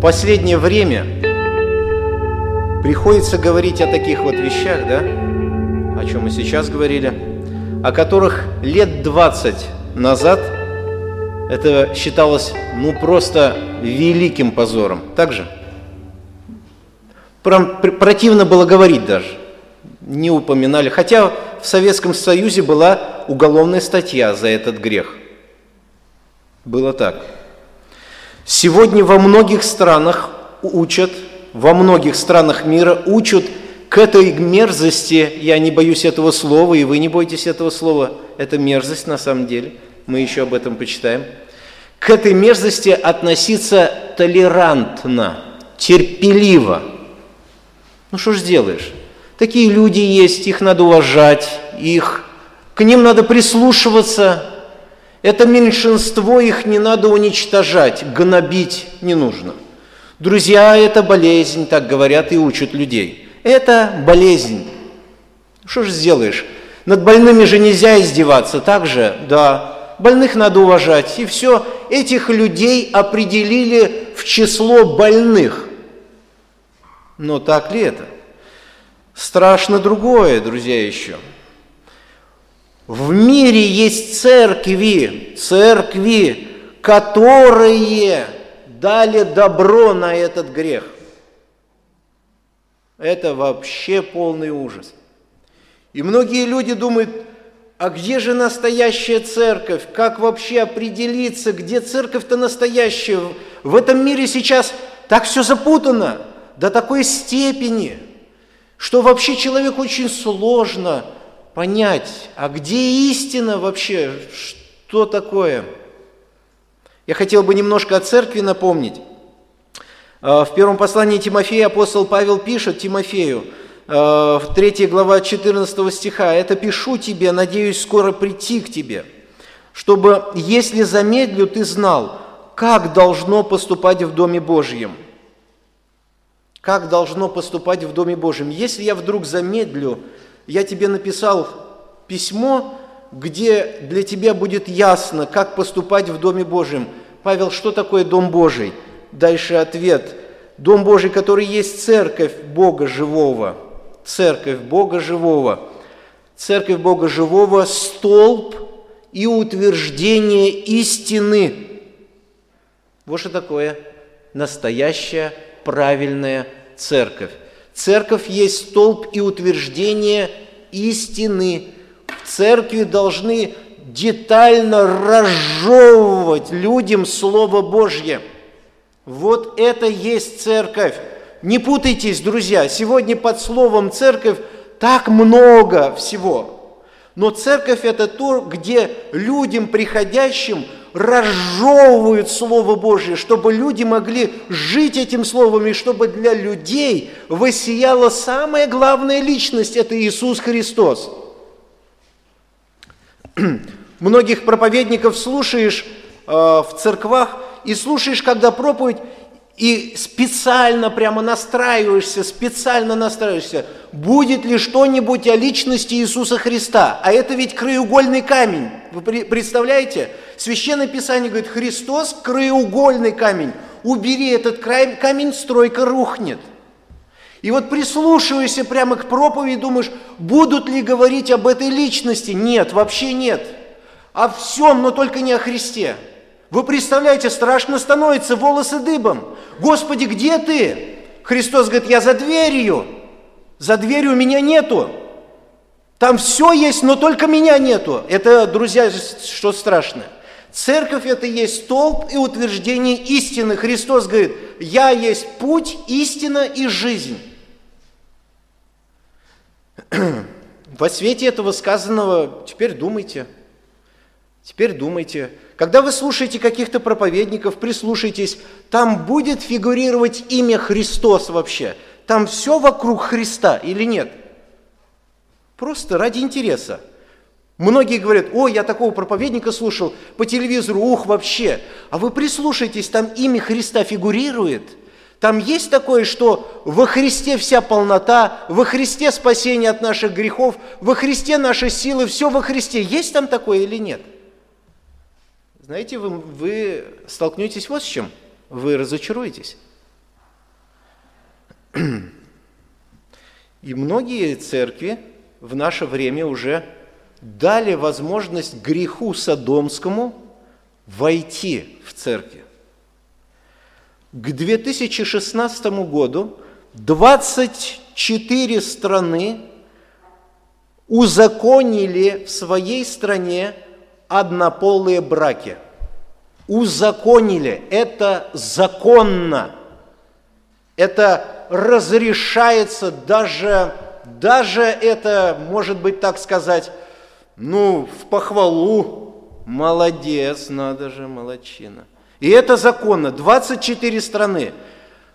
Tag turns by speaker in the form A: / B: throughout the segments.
A: Последнее время приходится говорить о таких вот вещах, да, о чем мы сейчас говорили, о которых лет 20 назад это считалось ну просто великим позором. Так же? Противно было говорить даже. Не упоминали. Хотя в Советском Союзе была уголовная статья за этот грех. Было так. Сегодня во многих странах учат, во многих странах мира учат к этой мерзости, я не боюсь этого слова, и вы не бойтесь этого слова, это мерзость на самом деле, мы еще об этом почитаем, к этой мерзости относиться толерантно, терпеливо. Ну что ж сделаешь? Такие люди есть, их надо уважать, их, к ним надо прислушиваться, это меньшинство, их не надо уничтожать, гнобить не нужно. Друзья, это болезнь, так говорят и учат людей. Это болезнь. Что же сделаешь? Над больными же нельзя издеваться, так же? Да. Больных надо уважать. И все, этих людей определили в число больных. Но так ли это? Страшно другое, друзья, еще – в мире есть церкви, церкви, которые дали добро на этот грех. Это вообще полный ужас. И многие люди думают, а где же настоящая церковь? Как вообще определиться, где церковь-то настоящая? В этом мире сейчас так все запутано до такой степени, что вообще человеку очень сложно – понять, а где истина вообще, что такое? Я хотел бы немножко о церкви напомнить. А, в первом послании Тимофея апостол Павел пишет Тимофею, а, в 3 глава 14 стиха, «Это пишу тебе, надеюсь скоро прийти к тебе, чтобы, если замедлю, ты знал, как должно поступать в Доме Божьем». Как должно поступать в Доме Божьем? Если я вдруг замедлю, я тебе написал письмо, где для тебя будет ясно, как поступать в Доме Божьем. Павел, что такое Дом Божий? Дальше ответ. Дом Божий, который есть церковь Бога живого. Церковь Бога живого. Церковь Бога живого – столб и утверждение истины. Вот что такое настоящая правильная церковь. Церковь есть столб и утверждение истины. В церкви должны детально разжевывать людям Слово Божье. Вот это есть церковь. Не путайтесь, друзья, сегодня под словом церковь так много всего. Но церковь это то, где людям приходящим – разжевывают Слово Божье, чтобы люди могли жить этим Словом, и чтобы для людей воссияла самая главная личность – это Иисус Христос. Многих проповедников слушаешь э, в церквах и слушаешь, когда проповедь, и специально прямо настраиваешься, специально настраиваешься, будет ли что-нибудь о личности Иисуса Христа. А это ведь краеугольный камень. Вы представляете? Священное Писание говорит, Христос – краеугольный камень. Убери этот камень, стройка рухнет. И вот прислушивайся прямо к проповеди, думаешь, будут ли говорить об этой личности? Нет, вообще нет. О всем, но только не о Христе. Вы представляете, страшно становится, волосы дыбом. Господи, где ты? Христос говорит, я за дверью. За дверью меня нету. Там все есть, но только меня нету. Это, друзья, что страшно. Церковь – это есть столб и утверждение истины. Христос говорит, я есть путь, истина и жизнь. Во свете этого сказанного теперь думайте. Теперь думайте. Когда вы слушаете каких-то проповедников, прислушайтесь, там будет фигурировать имя Христос вообще. Там все вокруг Христа или нет? Просто ради интереса. Многие говорят, о, я такого проповедника слушал по телевизору, ух, вообще. А вы прислушайтесь, там имя Христа фигурирует. Там есть такое, что во Христе вся полнота, во Христе спасение от наших грехов, во Христе наши силы, все во Христе. Есть там такое или нет? Знаете, вы, вы столкнетесь вот с чем. Вы разочаруетесь. И многие церкви в наше время уже дали возможность греху Содомскому войти в церкви. К 2016 году 24 страны узаконили в своей стране однополые браки. Узаконили. Это законно. Это разрешается даже, даже это, может быть, так сказать, ну, в похвалу. Молодец, надо же, молодчина. И это законно. 24 страны.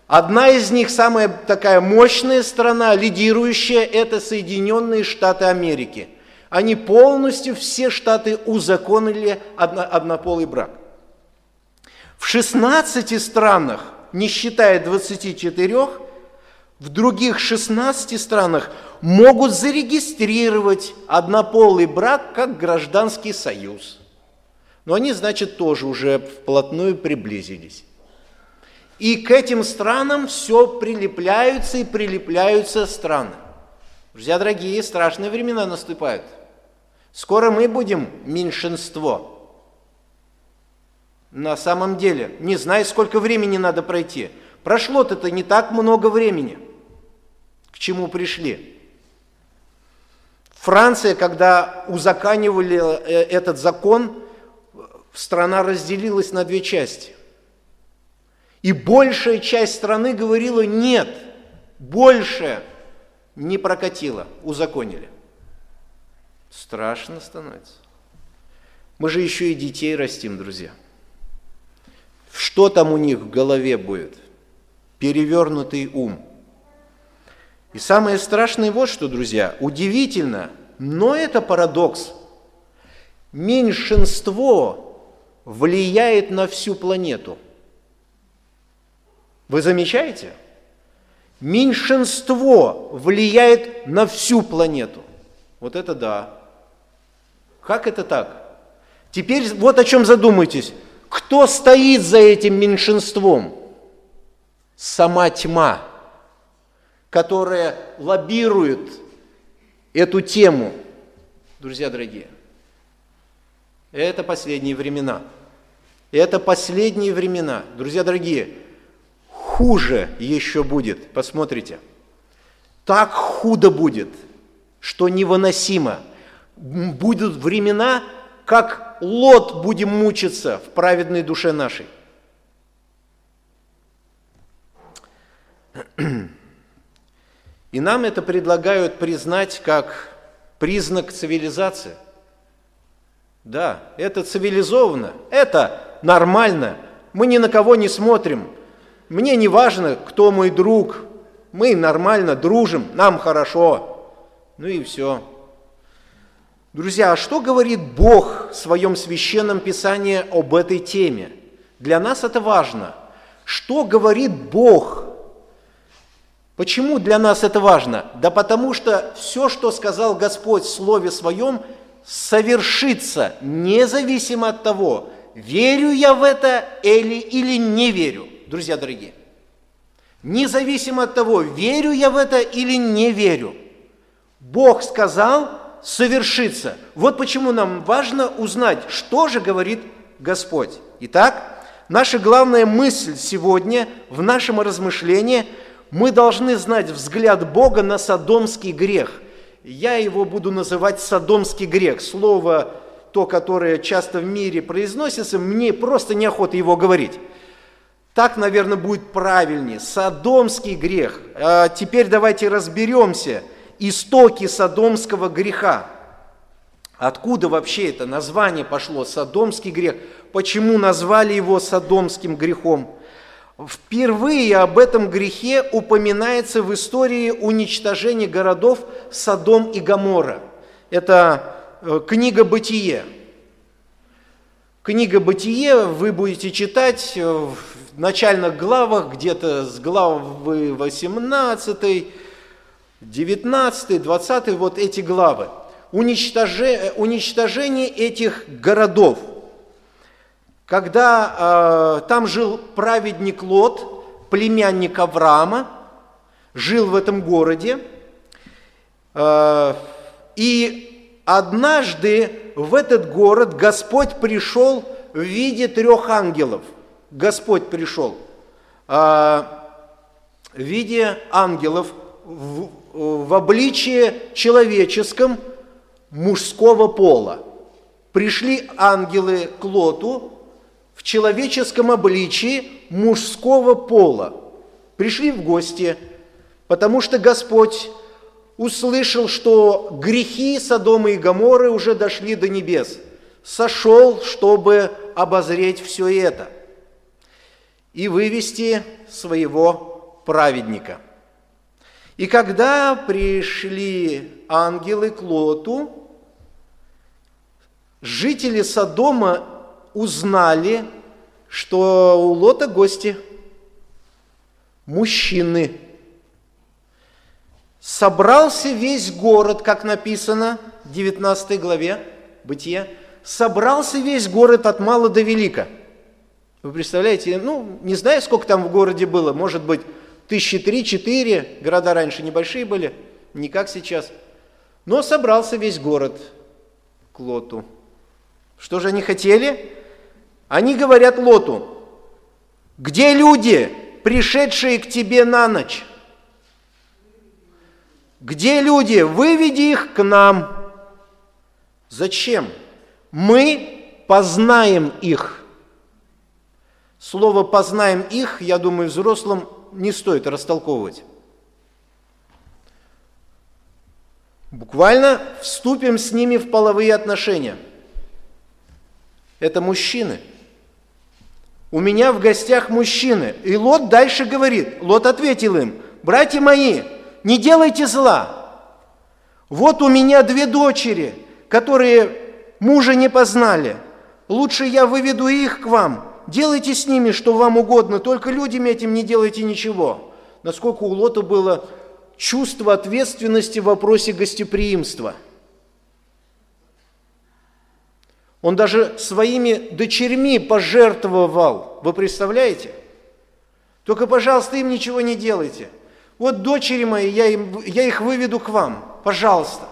A: Одна из них, самая такая мощная страна, лидирующая, это Соединенные Штаты Америки. Они полностью, все штаты узаконили одно, однополый брак. В 16 странах, не считая 24, в других 16 странах могут зарегистрировать однополый брак как гражданский союз. Но они, значит, тоже уже вплотную приблизились. И к этим странам все прилепляются и прилепляются страны. Друзья дорогие, страшные времена наступают. Скоро мы будем меньшинство. На самом деле, не знаю, сколько времени надо пройти. Прошло-то не так много времени. К чему пришли? Франция, когда узаканивали э, этот закон, страна разделилась на две части. И большая часть страны говорила нет, больше не прокатило, узаконили. Страшно становится. Мы же еще и детей растим, друзья. Что там у них в голове будет? Перевернутый ум. И самое страшное вот что, друзья, удивительно, но это парадокс. Меньшинство влияет на всю планету – вы замечаете? Меньшинство влияет на всю планету. Вот это да. Как это так? Теперь вот о чем задумайтесь. Кто стоит за этим меньшинством? Сама тьма, которая лоббирует эту тему. Друзья дорогие, это последние времена. Это последние времена. Друзья дорогие, хуже еще будет. Посмотрите. Так худо будет, что невыносимо. Будут времена, как лот будем мучиться в праведной душе нашей. И нам это предлагают признать как признак цивилизации. Да, это цивилизованно, это нормально. Мы ни на кого не смотрим, мне не важно, кто мой друг, мы нормально дружим, нам хорошо. Ну и все. Друзья, а что говорит Бог в своем священном писании об этой теме? Для нас это важно. Что говорит Бог? Почему для нас это важно? Да потому что все, что сказал Господь в Слове Своем, совершится независимо от того, верю я в это или, или не верю друзья дорогие. Независимо от того, верю я в это или не верю, Бог сказал совершится. Вот почему нам важно узнать, что же говорит Господь. Итак, наша главная мысль сегодня в нашем размышлении – мы должны знать взгляд Бога на содомский грех. Я его буду называть содомский грех. Слово, то, которое часто в мире произносится, мне просто неохота его говорить. Так, наверное, будет правильнее. Содомский грех. А теперь давайте разберемся. Истоки содомского греха. Откуда вообще это название пошло, содомский грех? Почему назвали его содомским грехом? Впервые об этом грехе упоминается в истории уничтожения городов Содом и Гамора. Это э, книга «Бытие». Книга «Бытие» вы будете читать начальных главах, где-то с главы 18, 19, 20, вот эти главы. Уничтожение, уничтожение этих городов. Когда э, там жил праведник Лот, племянник Авраама, жил в этом городе, э, и однажды в этот город Господь пришел в виде трех ангелов. Господь пришел э, в виде ангелов в, в обличии человеческом мужского пола. Пришли ангелы к Лоту в человеческом обличии мужского пола. Пришли в гости, потому что Господь услышал, что грехи Содома и Гоморры уже дошли до небес. Сошел, чтобы обозреть все это и вывести своего праведника. И когда пришли ангелы к Лоту, жители Содома узнали, что у Лота гости, мужчины. Собрался весь город, как написано в 19 главе Бытия, собрался весь город от мала до велика. Вы представляете, ну, не знаю, сколько там в городе было, может быть, тысячи три-четыре, города раньше небольшие были, не как сейчас. Но собрался весь город к Лоту. Что же они хотели? Они говорят Лоту, где люди, пришедшие к тебе на ночь? Где люди? Выведи их к нам. Зачем? Мы познаем их. Слово «познаем их», я думаю, взрослым не стоит растолковывать. Буквально вступим с ними в половые отношения. Это мужчины – у меня в гостях мужчины. И Лот дальше говорит, Лот ответил им, братья мои, не делайте зла. Вот у меня две дочери, которые мужа не познали. Лучше я выведу их к вам. Делайте с ними, что вам угодно, только людям этим не делайте ничего. Насколько у Лота было чувство ответственности в вопросе гостеприимства – Он даже своими дочерьми пожертвовал. Вы представляете? Только, пожалуйста, им ничего не делайте. Вот дочери мои, я, им, я их выведу к вам. Пожалуйста.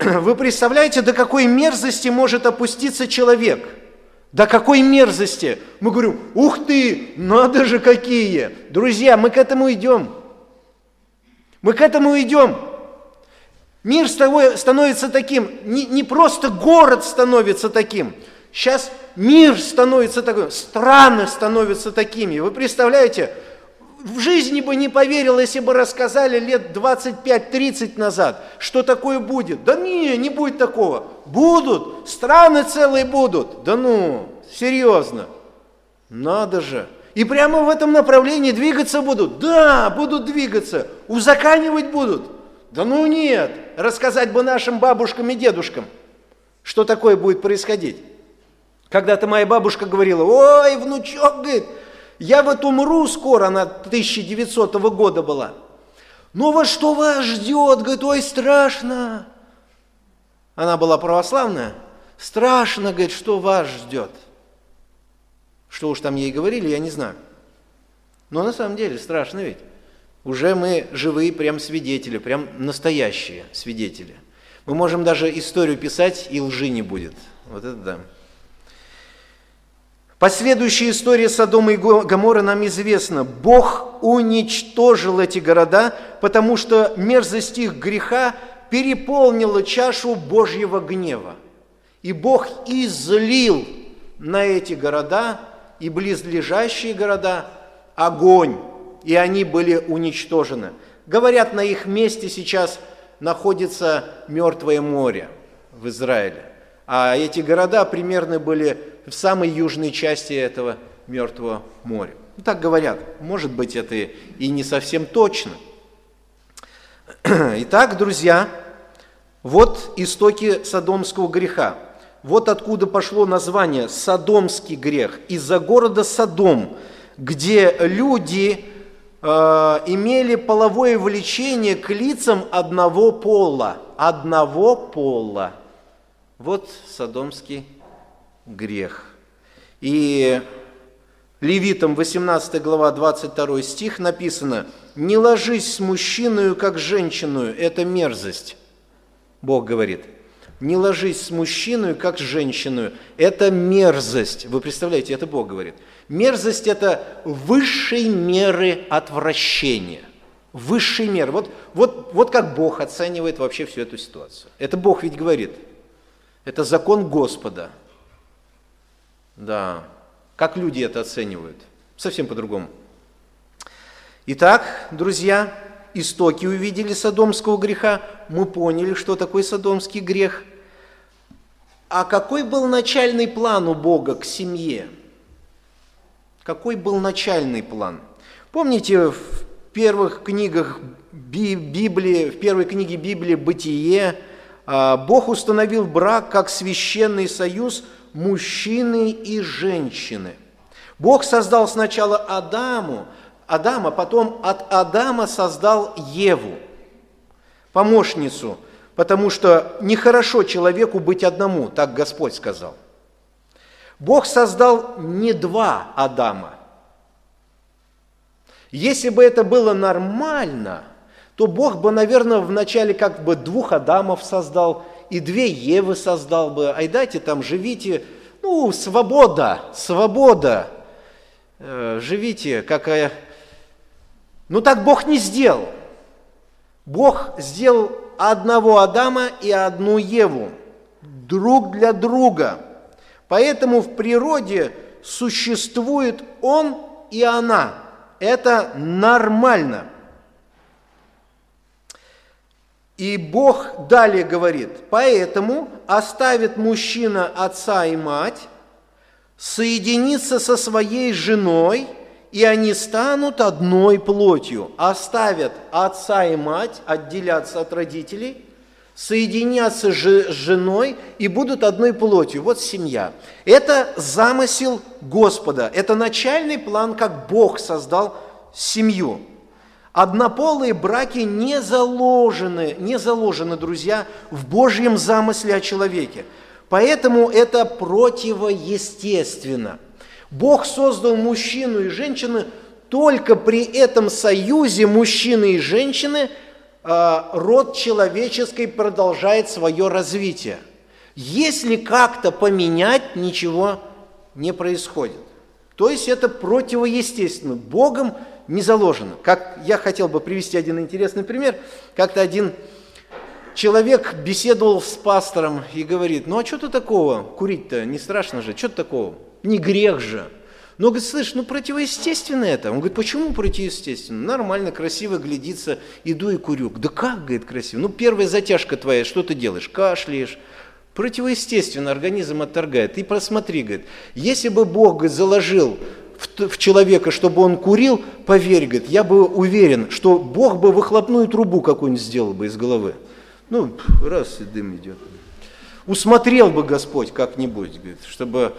A: Вы представляете, до какой мерзости может опуститься человек? До какой мерзости? Мы говорим, ух ты, надо же какие. Друзья, мы к этому идем. Мы к этому идем. Мир становится таким, не, не просто город становится таким, сейчас мир становится таким, страны становятся такими. Вы представляете, в жизни бы не поверил, если бы рассказали лет 25-30 назад, что такое будет. Да не, не будет такого. Будут, страны целые будут. Да ну, серьезно. Надо же. И прямо в этом направлении двигаться будут. Да, будут двигаться. Узаканивать будут. Да ну нет, рассказать бы нашим бабушкам и дедушкам, что такое будет происходить. Когда-то моя бабушка говорила, ой, внучок, говорит, я вот умру скоро, она 1900 года была. Ну вот что вас ждет, говорит, ой, страшно. Она была православная. Страшно, говорит, что вас ждет. Что уж там ей говорили, я не знаю. Но на самом деле страшно ведь уже мы живые прям свидетели, прям настоящие свидетели. Мы можем даже историю писать, и лжи не будет. Вот это да. Последующая история Содома и Гамора нам известна. Бог уничтожил эти города, потому что мерзость их греха переполнила чашу Божьего гнева. И Бог излил на эти города и близлежащие города огонь и они были уничтожены. Говорят, на их месте сейчас находится Мертвое море в Израиле. А эти города примерно были в самой южной части этого Мертвого моря. Ну, так говорят. Может быть, это и не совсем точно. Итак, друзья, вот истоки содомского греха. Вот откуда пошло название «Содомский грех». Из-за города Содом, где люди Э, имели половое влечение к лицам одного пола. Одного пола. Вот садомский грех. И Левитам 18 глава 22 стих написано «Не ложись с мужчиной, как женщиной, это мерзость». Бог говорит, «Не ложись с мужчиной, как с женщиной, это мерзость». Вы представляете, это Бог говорит. Мерзость – это высшей меры отвращения. Высшей меры. Вот, вот, вот как Бог оценивает вообще всю эту ситуацию. Это Бог ведь говорит. Это закон Господа. Да, как люди это оценивают? Совсем по-другому. Итак, друзья, истоки увидели содомского греха, мы поняли, что такое содомский грех. А какой был начальный план у Бога к семье? Какой был начальный план? Помните, в первых книгах Библии, в первой книге Библии «Бытие» а, Бог установил брак как священный союз мужчины и женщины. Бог создал сначала Адаму, Адама, потом от Адама создал Еву, помощницу, потому что нехорошо человеку быть одному, так Господь сказал. Бог создал не два Адама. Если бы это было нормально, то Бог бы, наверное, вначале как бы двух Адамов создал, и две Евы создал бы, ай дайте там, живите, ну, свобода, свобода, э, живите, какая... Ну, так Бог не сделал. Бог сделал одного Адама и одну Еву, друг для друга. Поэтому в природе существует он и она. Это нормально – и Бог далее говорит, поэтому оставит мужчина отца и мать, соединится со своей женой, и они станут одной плотью. Оставят отца и мать, отделятся от родителей, соединятся с женой и будут одной плотью. Вот семья. Это замысел Господа, это начальный план, как Бог создал семью. Однополые браки не заложены, не заложены, друзья, в Божьем замысле о человеке. Поэтому это противоестественно. Бог создал мужчину и женщину, только при этом союзе мужчины и женщины а, род человеческий продолжает свое развитие. Если как-то поменять, ничего не происходит. То есть это противоестественно. Богом не заложено. Как я хотел бы привести один интересный пример. Как-то один человек беседовал с пастором и говорит, ну а что-то такого, курить-то не страшно же, что-то такого, не грех же. Но, говорит, слышь, ну противоестественно это. Он говорит, почему противоестественно? Нормально, красиво глядится, иду и курю. Да как, говорит, красиво? Ну первая затяжка твоя, что ты делаешь? Кашляешь. Противоестественно организм отторгает. Ты просмотри, говорит, если бы Бог говорит, заложил в, человека, чтобы он курил, поверь, говорит, я бы уверен, что Бог бы выхлопную трубу какую-нибудь сделал бы из головы. Ну, раз и дым идет. Усмотрел бы Господь как-нибудь, говорит, чтобы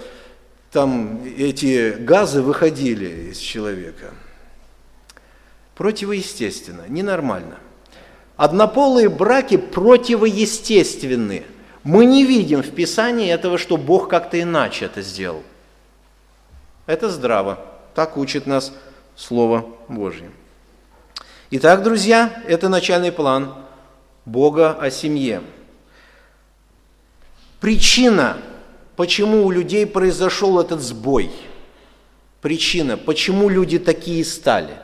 A: там эти газы выходили из человека. Противоестественно, ненормально. Однополые браки противоестественны. Мы не видим в Писании этого, что Бог как-то иначе это сделал. Это здраво. Так учит нас Слово Божье. Итак, друзья, это начальный план Бога о семье. Причина, почему у людей произошел этот сбой, причина, почему люди такие стали.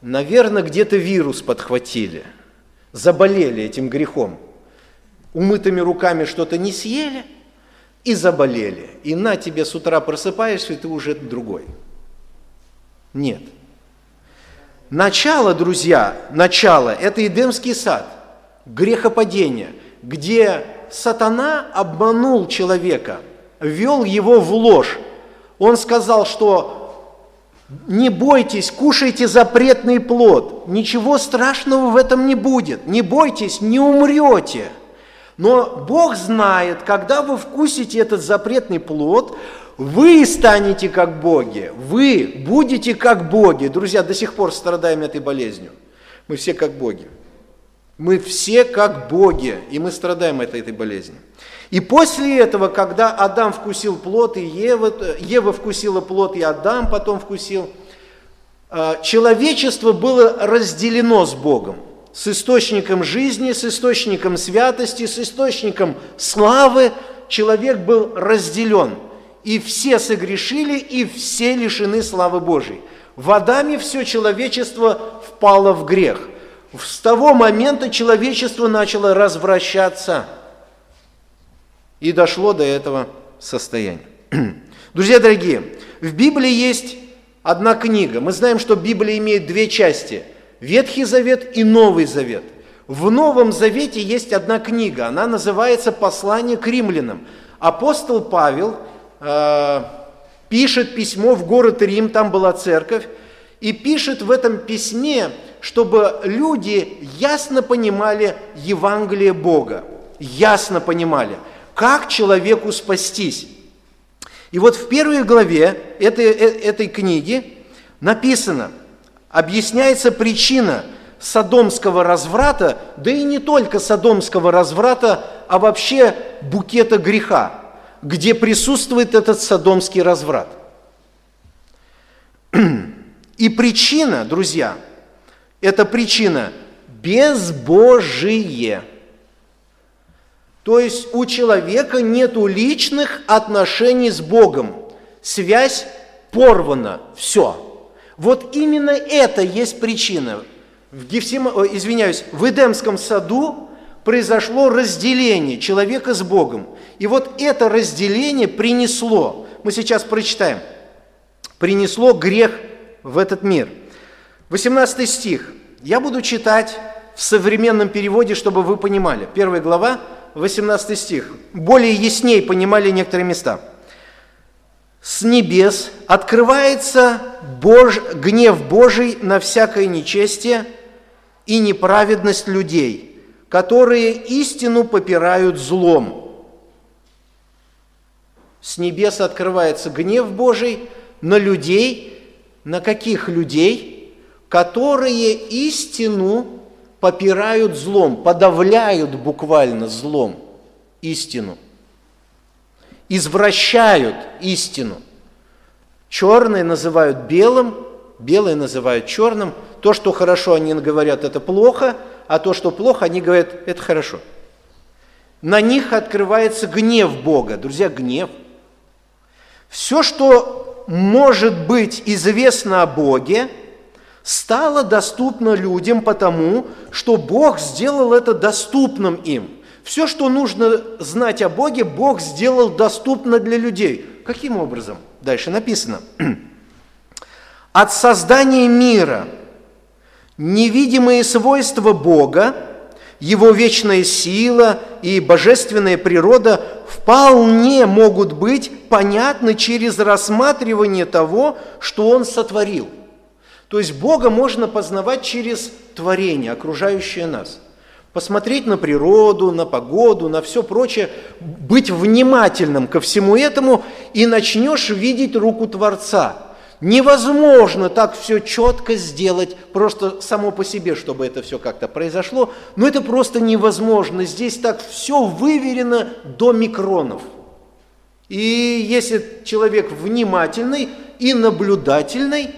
A: Наверное, где-то вирус подхватили, заболели этим грехом. Умытыми руками что-то не съели – и заболели. И на тебе с утра просыпаешься, и ты уже другой. Нет. Начало, друзья, начало – это Эдемский сад, грехопадение, где сатана обманул человека, ввел его в ложь. Он сказал, что не бойтесь, кушайте запретный плод, ничего страшного в этом не будет, не бойтесь, не умрете – но Бог знает, когда вы вкусите этот запретный плод, вы станете как боги, вы будете как боги. Друзья, до сих пор страдаем этой болезнью. Мы все как боги. Мы все как боги, и мы страдаем от этой болезни. И после этого, когда Адам вкусил плод, и Ева, Ева вкусила плод, и Адам потом вкусил, э, человечество было разделено с Богом, с источником жизни, с источником святости, с источником славы. Человек был разделен, и все согрешили, и все лишены славы Божьей. В Адаме все человечество впало в грех. С того момента человечество начало развращаться и дошло до этого состояния. Друзья дорогие, в Библии есть одна книга. Мы знаем, что Библия имеет две части – Ветхий Завет и Новый Завет. В Новом Завете есть одна книга, она называется «Послание к римлянам». Апостол Павел э, пишет письмо в город Рим, там была церковь, и пишет в этом письме, чтобы люди ясно понимали Евангелие Бога, ясно понимали, как человеку спастись. И вот в первой главе этой, э, этой книги написано, объясняется причина садомского разврата, да и не только садомского разврата, а вообще букета греха, где присутствует этот садомский разврат. И причина, друзья, это причина безбожие. То есть у человека нет личных отношений с Богом. Связь порвана, все. Вот именно это есть причина. В Гефсим... извиняюсь, в Эдемском саду произошло разделение человека с Богом. И вот это разделение принесло, мы сейчас прочитаем, принесло грех в этот мир. 18 стих. Я буду читать в современном переводе, чтобы вы понимали. Первая глава, 18 стих. Более ясней понимали некоторые места. «С небес открывается Бож... гнев Божий на всякое нечестие и неправедность людей, которые истину попирают злом». С небес открывается гнев Божий на людей, на каких людей, которые истину попирают злом, подавляют буквально злом истину, извращают истину. Черные называют белым, белые называют черным. То, что хорошо, они говорят, это плохо, а то, что плохо, они говорят, это хорошо. На них открывается гнев Бога. Друзья, гнев. Все, что может быть известно о Боге, стало доступно людям потому, что Бог сделал это доступным им. Все, что нужно знать о Боге, Бог сделал доступно для людей. Каким образом? Дальше написано. От создания мира невидимые свойства Бога его вечная сила и божественная природа вполне могут быть понятны через рассматривание того, что Он сотворил. То есть Бога можно познавать через творение, окружающее нас. Посмотреть на природу, на погоду, на все прочее, быть внимательным ко всему этому, и начнешь видеть руку Творца – Невозможно так все четко сделать, просто само по себе, чтобы это все как-то произошло. Но это просто невозможно. Здесь так все выверено до микронов. И если человек внимательный и наблюдательный,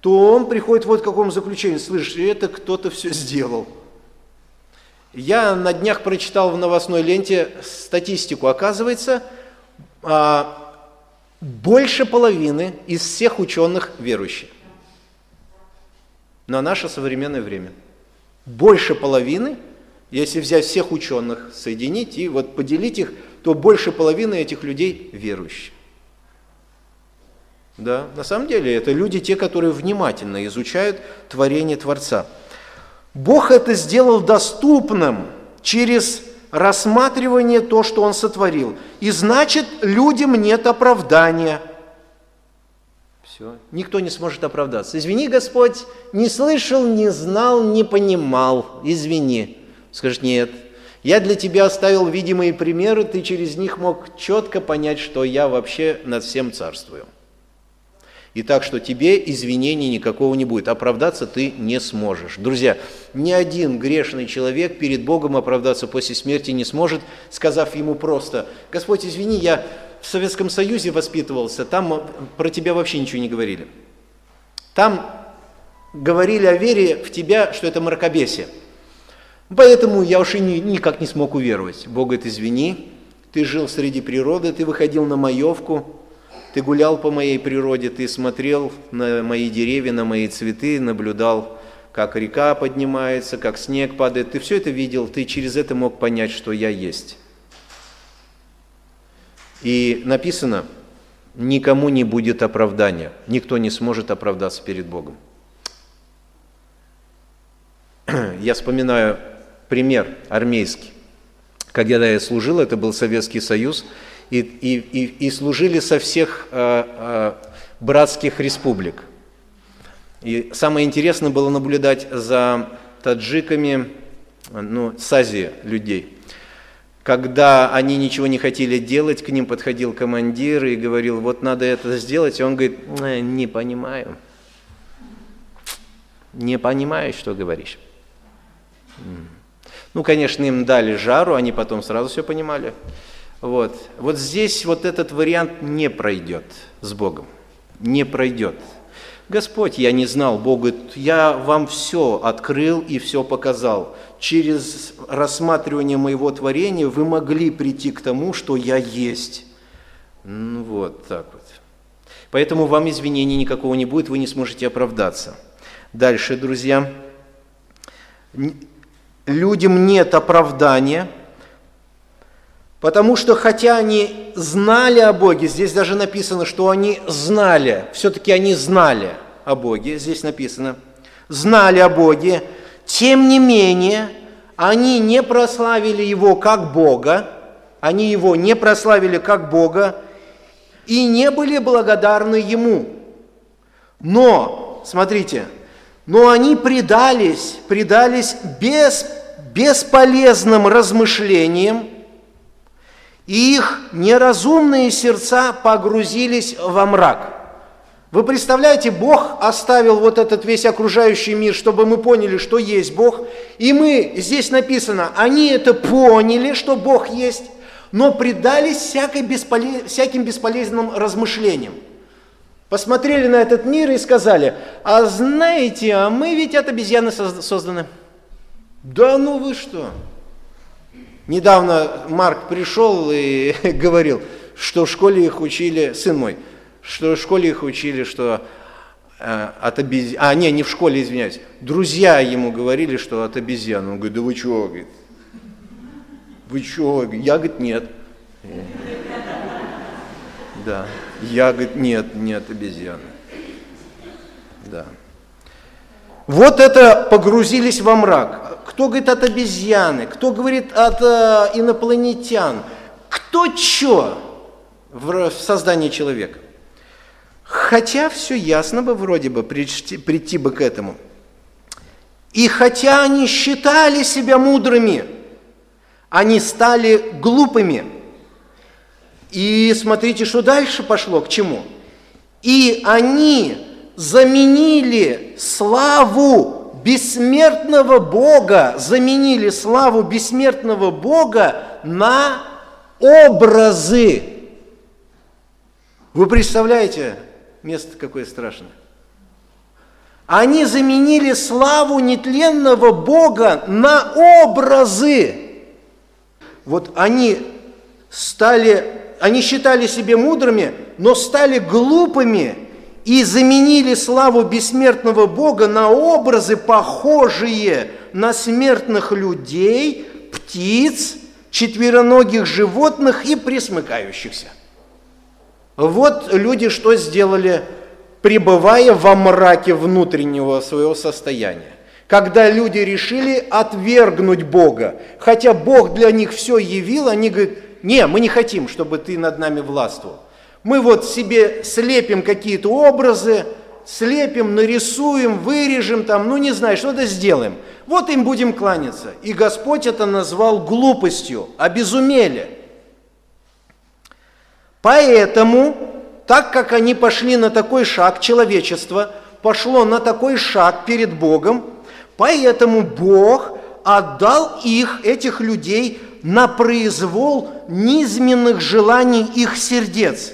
A: то он приходит вот к какому заключению. Слышь, это кто-то все сделал. Я на днях прочитал в новостной ленте статистику. Оказывается, а, больше половины из всех ученых верующие на наше современное время. Больше половины, если взять всех ученых, соединить и вот поделить их, то больше половины этих людей верующие. Да, на самом деле это люди, те, которые внимательно изучают творение Творца. Бог это сделал доступным через рассматривание то, что Он сотворил. И значит, людям нет оправдания. Все, никто не сможет оправдаться. Извини, Господь, не слышал, не знал, не понимал. Извини. Скажешь, нет, я для тебя оставил видимые примеры, ты через них мог четко понять, что я вообще над всем царствую. И так что тебе извинений никакого не будет. Оправдаться ты не сможешь. Друзья, ни один грешный человек перед Богом оправдаться после смерти не сможет, сказав ему просто, Господь, извини, я в Советском Союзе воспитывался, там про тебя вообще ничего не говорили. Там говорили о вере в тебя, что это мракобесие. Поэтому я уж и ни, никак не смог уверовать. Бог говорит, извини, ты жил среди природы, ты выходил на маевку, ты гулял по моей природе, ты смотрел на мои деревья, на мои цветы, наблюдал, как река поднимается, как снег падает. Ты все это видел, ты через это мог понять, что я есть. И написано, никому не будет оправдания, никто не сможет оправдаться перед Богом. Я вспоминаю пример армейский. Когда я служил, это был Советский Союз – и, и, и, и служили со всех э, э, братских республик. И самое интересное было наблюдать за таджиками, ну, с Азии людей. Когда они ничего не хотели делать, к ним подходил командир и говорил, вот надо это сделать, и он говорит, «Э, не понимаю. Не понимаю, что говоришь. Ну, конечно, им дали жару, они потом сразу все понимали. Вот. вот здесь вот этот вариант не пройдет с Богом, не пройдет. Господь, я не знал, Бог я вам все открыл и все показал. Через рассматривание моего творения вы могли прийти к тому, что я есть. Ну вот так вот. Поэтому вам извинений никакого не будет, вы не сможете оправдаться. Дальше, друзья. Людям нет оправдания – Потому что хотя они знали о Боге, здесь даже написано, что они знали, все-таки они знали о Боге, здесь написано, знали о Боге, тем не менее они не прославили Его как Бога, они Его не прославили как Бога и не были благодарны Ему. Но, смотрите, но они предались, предались без, бесполезным размышлениям, и их неразумные сердца погрузились во мрак. Вы представляете, Бог оставил вот этот весь окружающий мир, чтобы мы поняли, что есть Бог. И мы, здесь написано, они это поняли, что Бог есть, но предались всякой бесполез... всяким бесполезным размышлениям. Посмотрели на этот мир и сказали, а знаете, а мы ведь от обезьяны созданы. Да ну вы что? Недавно Марк пришел и говорил, что в школе их учили, сын мой, что в школе их учили, что э, от обезьян, а не, не в школе, извиняюсь, друзья ему говорили, что от обезьян. Он говорит, да вы чего, говорит, вы чего, я, говорит, нет. Да, я, говорит, нет, нет обезьяны. Да. Вот это погрузились во мрак. Кто говорит от обезьяны, кто говорит от э, инопланетян, кто что в, в создании человека. Хотя все ясно бы вроде бы прийти, прийти бы к этому. И хотя они считали себя мудрыми, они стали глупыми. И смотрите, что дальше пошло, к чему. И они заменили славу бессмертного Бога, заменили славу бессмертного Бога на образы. Вы представляете, место какое страшное. Они заменили славу нетленного Бога на образы. Вот они стали, они считали себя мудрыми, но стали глупыми и заменили славу бессмертного Бога на образы, похожие на смертных людей, птиц, четвероногих животных и присмыкающихся. Вот люди что сделали, пребывая во мраке внутреннего своего состояния. Когда люди решили отвергнуть Бога, хотя Бог для них все явил, они говорят, не, мы не хотим, чтобы ты над нами властвовал. Мы вот себе слепим какие-то образы, слепим, нарисуем, вырежем там, ну не знаю, что-то сделаем. Вот им будем кланяться. И Господь это назвал глупостью, обезумели. Поэтому так как они пошли на такой шаг, человечество пошло на такой шаг перед Богом, поэтому Бог отдал их, этих людей, на произвол низменных желаний их сердец.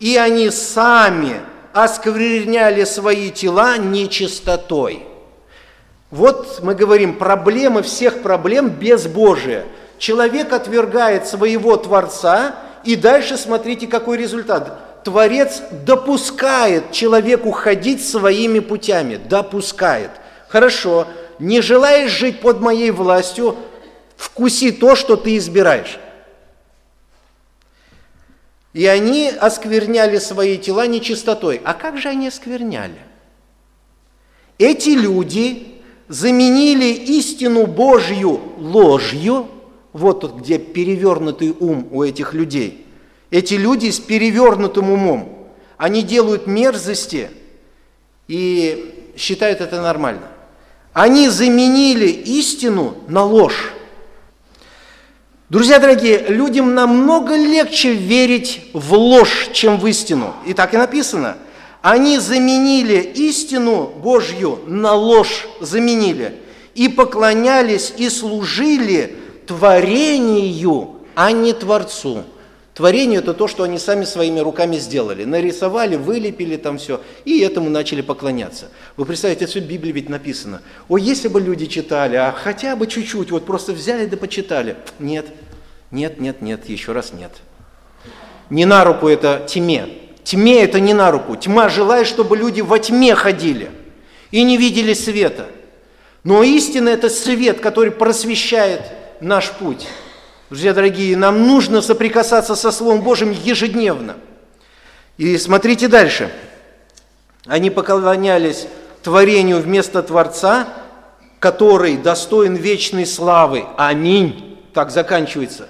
A: И они сами оскверняли свои тела нечистотой. Вот мы говорим, проблемы всех проблем безбожие. Человек отвергает своего Творца, и дальше смотрите, какой результат. Творец допускает человеку ходить своими путями, допускает. Хорошо, не желаешь жить под моей властью, вкуси то, что ты избираешь. И они оскверняли свои тела нечистотой. А как же они оскверняли? Эти люди заменили истину Божью ложью. Вот тут, где перевернутый ум у этих людей. Эти люди с перевернутым умом. Они делают мерзости и считают это нормально. Они заменили истину на ложь. Друзья дорогие, людям намного легче верить в ложь, чем в истину. И так и написано. Они заменили истину Божью на ложь, заменили. И поклонялись и служили творению, а не Творцу. Творение – это то, что они сами своими руками сделали. Нарисовали, вылепили там все, и этому начали поклоняться. Вы представляете, это все в Библии ведь написано. О, если бы люди читали, а хотя бы чуть-чуть, вот просто взяли да почитали. Нет, нет, нет, нет, еще раз нет. Не на руку это тьме. Тьме это не на руку. Тьма желает, чтобы люди во тьме ходили и не видели света. Но истина – это свет, который просвещает наш путь. Друзья дорогие, нам нужно соприкасаться со Словом Божьим ежедневно. И смотрите дальше. Они поклонялись творению вместо Творца, который достоин вечной славы. Аминь. Так заканчивается.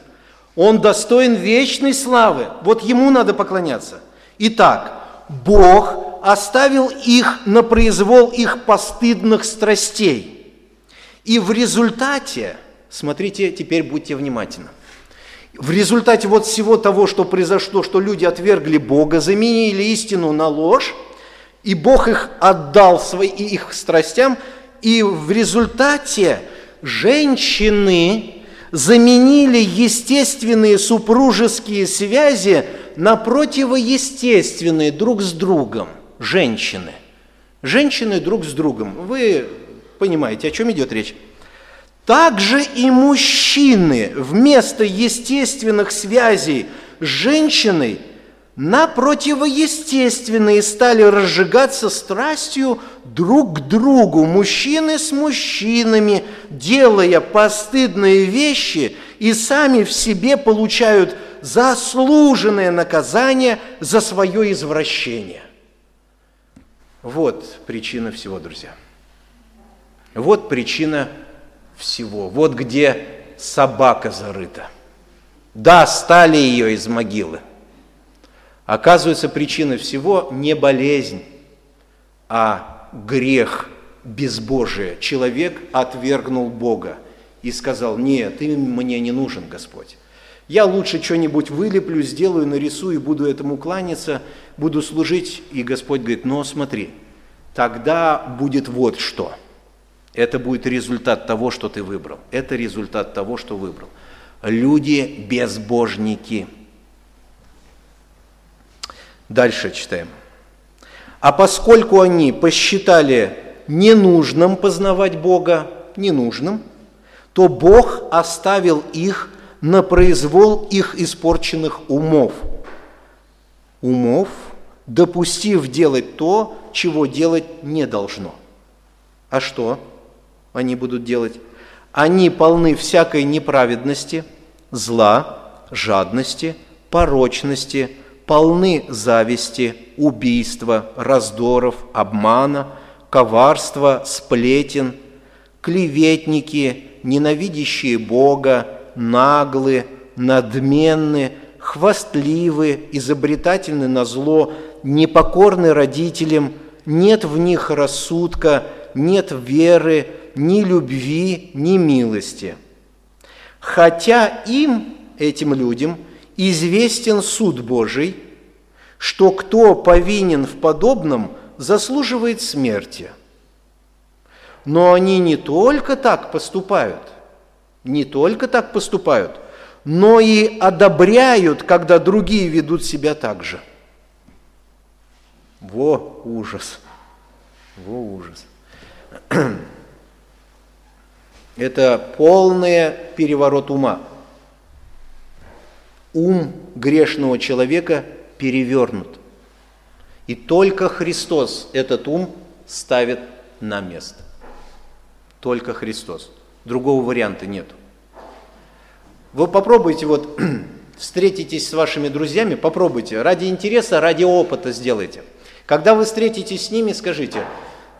A: Он достоин вечной славы. Вот ему надо поклоняться. Итак, Бог оставил их на произвол их постыдных страстей. И в результате Смотрите, теперь будьте внимательны. В результате вот всего того, что произошло, что люди отвергли Бога, заменили истину на ложь, и Бог их отдал своим, их страстям, и в результате женщины заменили естественные супружеские связи на противоестественные друг с другом женщины. Женщины друг с другом. Вы понимаете, о чем идет речь? Также и мужчины вместо естественных связей с женщиной на противоестественные стали разжигаться страстью друг к другу, мужчины с мужчинами, делая постыдные вещи и сами в себе получают заслуженное наказание за свое извращение. Вот причина всего, друзья. Вот причина всего. Вот где собака зарыта. Да, стали ее из могилы. Оказывается, причина всего не болезнь, а грех безбожие. Человек отвергнул Бога и сказал, нет, ты мне не нужен, Господь. Я лучше что-нибудь вылеплю, сделаю, нарисую, буду этому кланяться, буду служить. И Господь говорит, но смотри, тогда будет вот что – это будет результат того, что ты выбрал. Это результат того, что выбрал. Люди безбожники. Дальше читаем. А поскольку они посчитали ненужным познавать Бога, ненужным, то Бог оставил их на произвол их испорченных умов. Умов, допустив делать то, чего делать не должно. А что? они будут делать? Они полны всякой неправедности, зла, жадности, порочности, полны зависти, убийства, раздоров, обмана, коварства, сплетен, клеветники, ненавидящие Бога, наглы, надменны, хвастливы, изобретательны на зло, непокорны родителям, нет в них рассудка, нет веры, ни любви, ни милости. Хотя им, этим людям, известен суд Божий, что кто повинен в подобном, заслуживает смерти. Но они не только так поступают, не только так поступают, но и одобряют, когда другие ведут себя так же. Во ужас! Во ужас! Это полный переворот ума. Ум грешного человека перевернут. И только Христос этот ум ставит на место. Только Христос. Другого варианта нет. Вы попробуйте вот встретитесь с вашими друзьями, попробуйте, ради интереса, ради опыта сделайте. Когда вы встретитесь с ними, скажите,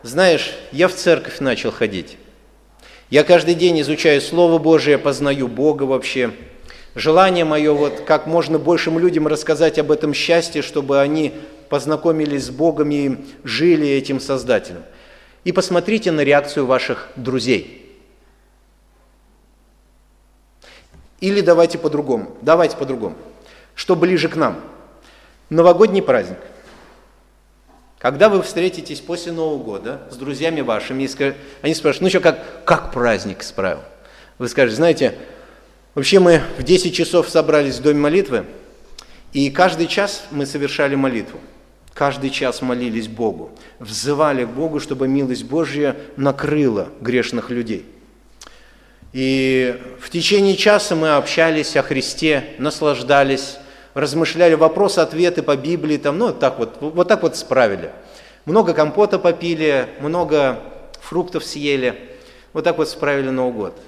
A: знаешь, я в церковь начал ходить. Я каждый день изучаю Слово Божие, познаю Бога вообще. Желание мое вот как можно большим людям рассказать об этом счастье, чтобы они познакомились с Богом и жили этим Создателем. И посмотрите на реакцию ваших друзей. Или давайте по-другому. Давайте по-другому. Что ближе к нам. Новогодний праздник – когда вы встретитесь после Нового года с друзьями вашими, они спрашивают, ну что, как, как праздник справил? Вы скажете, знаете, вообще мы в 10 часов собрались в Доме молитвы, и каждый час мы совершали молитву. Каждый час молились Богу, взывали к Богу, чтобы милость Божья накрыла грешных людей. И в течение часа мы общались о Христе, наслаждались, размышляли вопросы-ответы по Библии, там, ну, так вот, вот так вот справили. Много компота попили, много фруктов съели. Вот так вот справили Новый год.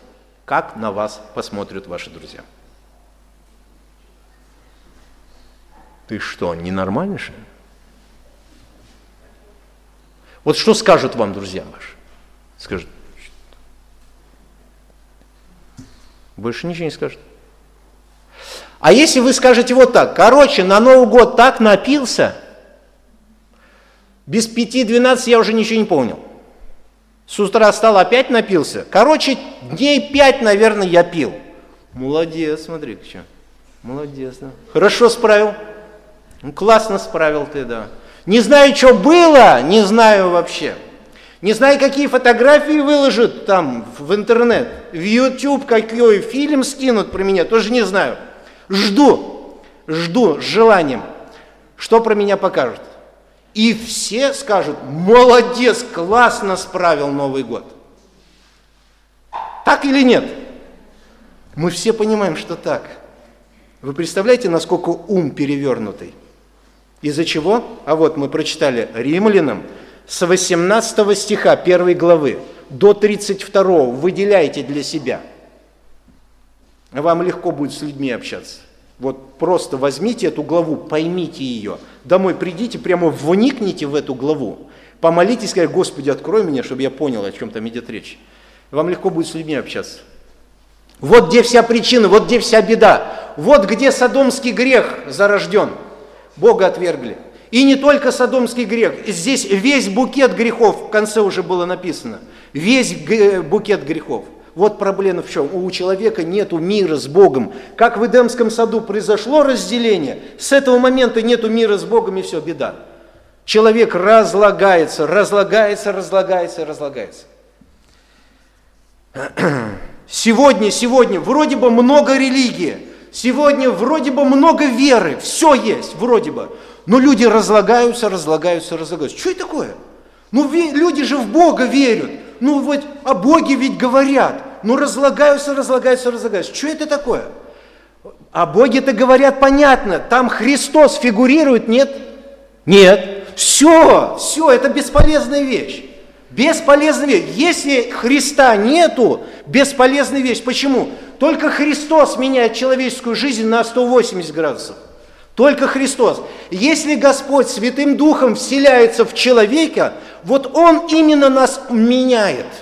A: Как на вас посмотрят ваши друзья? Ты что, ненормальный ли? Вот что скажут вам друзья ваши? Скажут, больше ничего не скажут. А если вы скажете вот так, короче, на Новый год так напился, без пяти двенадцать я уже ничего не помнил. С утра стал, опять напился. Короче, дней пять, наверное, я пил. Молодец, смотри, что. Молодец, да. Хорошо справил. Ну, классно справил ты, да. Не знаю, что было, не знаю вообще. Не знаю, какие фотографии выложат там в интернет, в YouTube какой фильм скинут про меня, тоже не знаю. Жду, жду с желанием, что про меня покажут. И все скажут, молодец, классно справил Новый год. Так или нет? Мы все понимаем, что так. Вы представляете, насколько ум перевернутый? Из-за чего? А вот мы прочитали Римлянам с 18 стиха 1 главы до 32 выделяйте для себя – вам легко будет с людьми общаться. Вот просто возьмите эту главу, поймите ее. Домой придите, прямо вникните в эту главу. Помолитесь, скажите, Господи, открой меня, чтобы я понял, о чем там идет речь. Вам легко будет с людьми общаться. Вот где вся причина, вот где вся беда. Вот где садомский грех зарожден. Бога отвергли. И не только садомский грех. Здесь весь букет грехов, в конце уже было написано. Весь букет грехов. Вот проблема в чем? У человека нет мира с Богом. Как в Эдемском саду произошло разделение, с этого момента нет мира с Богом и все, беда. Человек разлагается, разлагается, разлагается, разлагается. Сегодня, сегодня вроде бы много религии, сегодня вроде бы много веры, все есть, вроде бы. Но люди разлагаются, разлагаются, разлагаются. Что это такое? Ну люди же в Бога верят. Ну вот о Боге ведь говорят ну разлагаются, разлагаются, разлагаются. Что это такое? О Боге-то говорят понятно, там Христос фигурирует, нет? Нет. Все, все, это бесполезная вещь. Бесполезная вещь. Если Христа нету, бесполезная вещь. Почему? Только Христос меняет человеческую жизнь на 180 градусов. Только Христос. Если Господь Святым Духом вселяется в человека, вот Он именно нас меняет –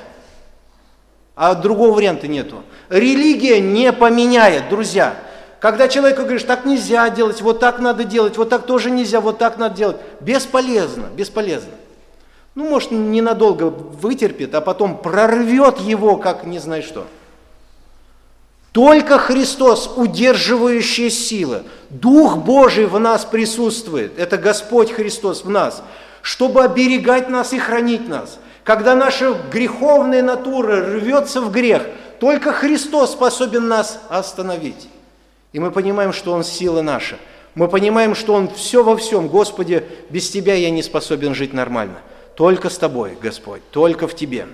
A: а другого варианта нету. Религия не поменяет, друзья. Когда человеку говоришь, так нельзя делать, вот так надо делать, вот так тоже нельзя, вот так надо делать, бесполезно, бесполезно. Ну, может, ненадолго вытерпит, а потом прорвет его, как не знаю что. Только Христос, удерживающая сила. Дух Божий в нас присутствует. Это Господь Христос в нас, чтобы оберегать нас и хранить нас. Когда наша греховная натура рвется в грех, только Христос способен нас остановить. И мы понимаем, что Он сила наша. Мы понимаем, что Он все во всем. Господи, без Тебя я не способен жить нормально. Только с Тобой, Господь, только в Тебе.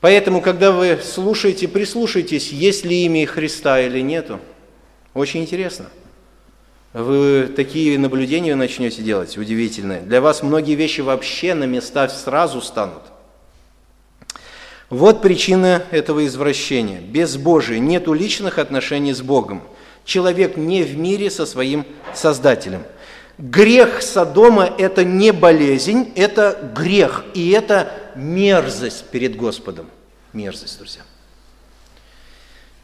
A: Поэтому, когда вы слушаете, прислушайтесь, есть ли имя Христа или нету. Очень интересно. Вы такие наблюдения начнете делать, удивительные. Для вас многие вещи вообще на места сразу станут. Вот причина этого извращения. Без Божия нет личных отношений с Богом. Человек не в мире со своим Создателем. Грех Содома – это не болезнь, это грех, и это мерзость перед Господом. Мерзость, друзья.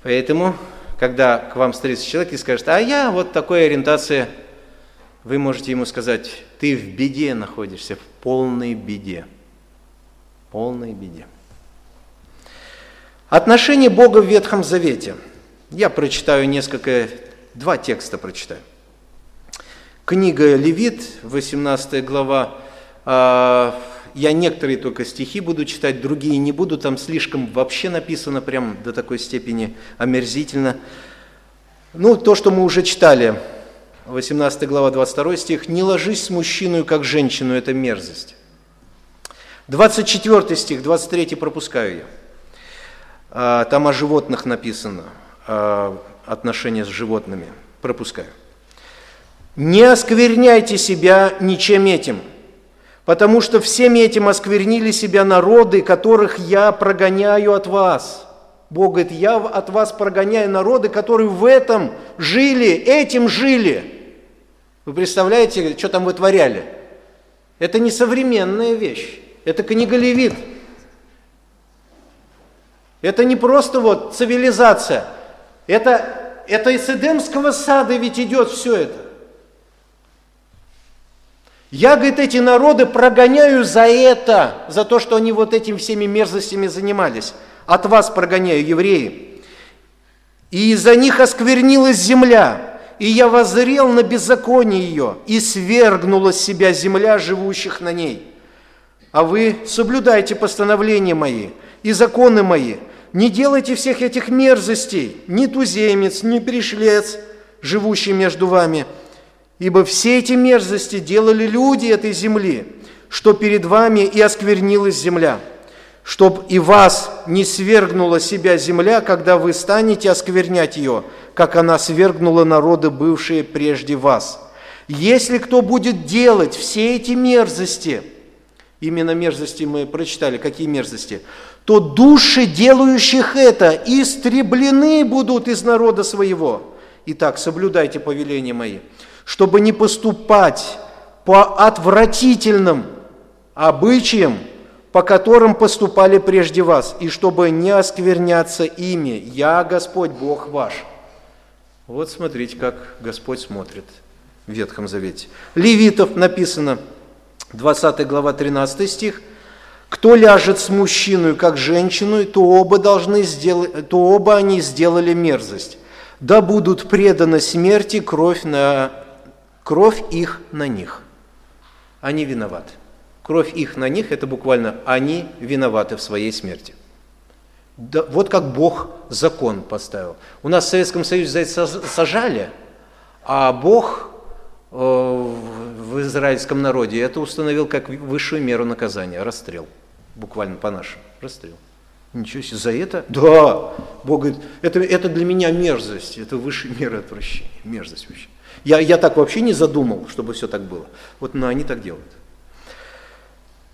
A: Поэтому, когда к вам встретится человек и скажет, а я вот такой ориентации, вы можете ему сказать, ты в беде находишься, в полной беде. Полной беде. Отношение Бога в Ветхом Завете. Я прочитаю несколько, два текста прочитаю. Книга Левит, 18 глава, а, я некоторые только стихи буду читать, другие не буду, там слишком вообще написано прям до такой степени омерзительно. Ну, то, что мы уже читали, 18 глава, 22 стих, «Не ложись с мужчиной, как женщину, это мерзость». 24 стих, 23 пропускаю я. А, там о животных написано, а, отношения с животными. Пропускаю. Не оскверняйте себя ничем этим, потому что всеми этим осквернили себя народы, которых я прогоняю от вас. Бог говорит, я от вас прогоняю народы, которые в этом жили, этим жили. Вы представляете, что там вытворяли? Это не современная вещь, это книга Левит. Это не просто вот цивилизация, это, это из Эдемского сада ведь идет все это. Я, говорит, эти народы прогоняю за это, за то, что они вот этими всеми мерзостями занимались. От вас прогоняю, евреи. И из-за них осквернилась земля, и я возрел на беззаконие ее, и свергнула с себя земля живущих на ней. А вы соблюдайте постановления мои и законы мои, не делайте всех этих мерзостей, ни туземец, ни пришлец, живущий между вами – Ибо все эти мерзости делали люди этой земли, что перед вами и осквернилась земля, чтоб и вас не свергнула себя земля, когда вы станете осквернять ее, как она свергнула народы, бывшие прежде вас. Если кто будет делать все эти мерзости, именно мерзости мы прочитали, какие мерзости, то души, делающих это, истреблены будут из народа своего. Итак, соблюдайте повеления мои чтобы не поступать по отвратительным обычаям, по которым поступали прежде вас, и чтобы не оскверняться ими. Я Господь Бог ваш. Вот смотрите, как Господь смотрит в Ветхом Завете. Левитов написано, 20 глава, 13 стих, «Кто ляжет с мужчиной, как женщину, то оба, должны сделать, то оба они сделали мерзость. Да будут преданы смерти кровь на Кровь их на них. Они виноваты. Кровь их на них – это буквально они виноваты в своей смерти. Да, вот как Бог закон поставил. У нас в Советском Союзе за это сажали, а Бог э, в израильском народе это установил как высшую меру наказания – расстрел. Буквально по-нашему – расстрел. Ничего себе, за это? Да. Бог говорит, это, это для меня мерзость, это высшая мера отвращения, мерзость вообще. Я, я так вообще не задумал, чтобы все так было. Вот но они так делают.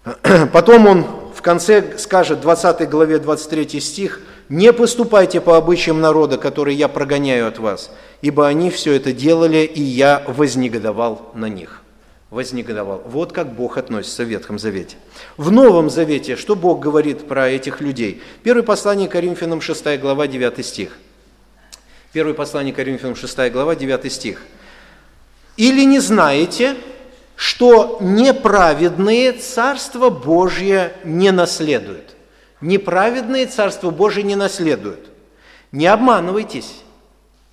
A: Потом он в конце скажет, 20 главе 23 стих, «Не поступайте по обычаям народа, который я прогоняю от вас, ибо они все это делали, и я вознегодовал на них». Вознегодовал. Вот как Бог относится в Ветхом Завете. В Новом Завете, что Бог говорит про этих людей? Первое послание Коринфянам, 6 глава, 9 стих. Первое послание Коринфянам, 6 глава, 9 стих. Или не знаете, что неправедные Царство Божье не наследуют? Неправедные Царство Божье не наследуют. Не обманывайтесь,